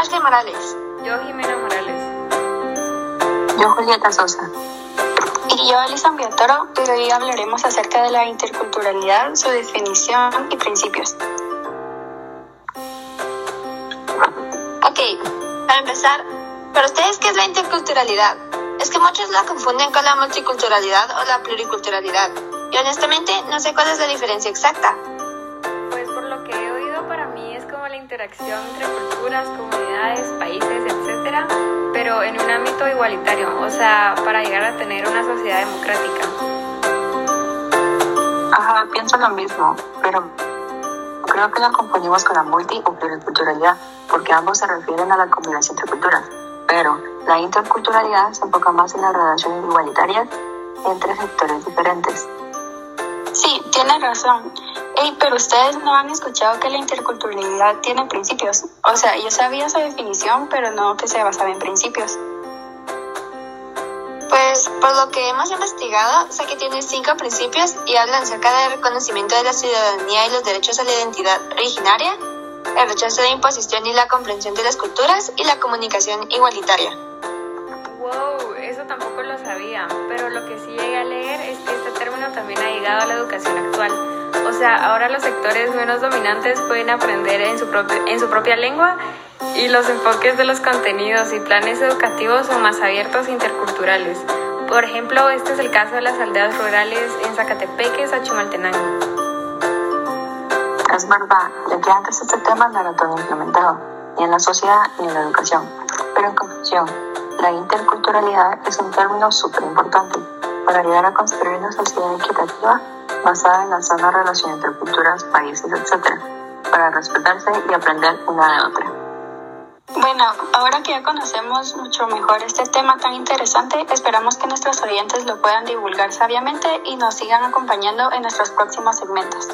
Natalia Morales. Yo, Jimena Morales. Yo, Julieta Sosa. Y yo, Alison Viatoro, pero hoy hablaremos acerca de la interculturalidad, su definición y principios. Ok, para empezar, ¿para ustedes qué es la interculturalidad? Es que muchos la confunden con la multiculturalidad o la pluriculturalidad. Y honestamente no sé cuál es la diferencia exacta. Pues por lo que he oído, para mí es como la interacción entre culturas, países, etcétera, pero en un ámbito igualitario, o sea, para llegar a tener una sociedad democrática. Ajá, pienso lo mismo, pero creo que la confundimos con la multi o pluriculturalidad, porque ambos se refieren a la combinación entre culturas. Pero la interculturalidad se enfoca más en las relaciones igualitarias entre sectores diferentes. Sí, tienes razón. Ey, pero ustedes no han escuchado que la interculturalidad tiene principios. O sea, yo sabía su definición, pero no que se basaba en principios. Pues por lo que hemos investigado, sé que tiene cinco principios y hablan acerca del reconocimiento de la ciudadanía y los derechos a la identidad originaria, el rechazo de imposición y la comprensión de las culturas y la comunicación igualitaria. Wow, eso tampoco lo sabía, pero lo que sí llegué a leer es que este término también ha llegado a la educación actual. O sea, ahora los sectores menos dominantes pueden aprender en su, en su propia lengua y los enfoques de los contenidos y planes educativos son más abiertos e interculturales. Por ejemplo, este es el caso de las aldeas rurales en Zacatepeque, Sachimaltenango. Es verdad, ya que antes este tema no era todo implementado, ni en la sociedad ni en la educación. Pero en conclusión, la interculturalidad es un término súper importante para ayudar a construir una sociedad equitativa basada en la sana relación entre culturas, países, etc., para respetarse y aprender una de otra. Bueno, ahora que ya conocemos mucho mejor este tema tan interesante, esperamos que nuestros oyentes lo puedan divulgar sabiamente y nos sigan acompañando en nuestros próximos segmentos.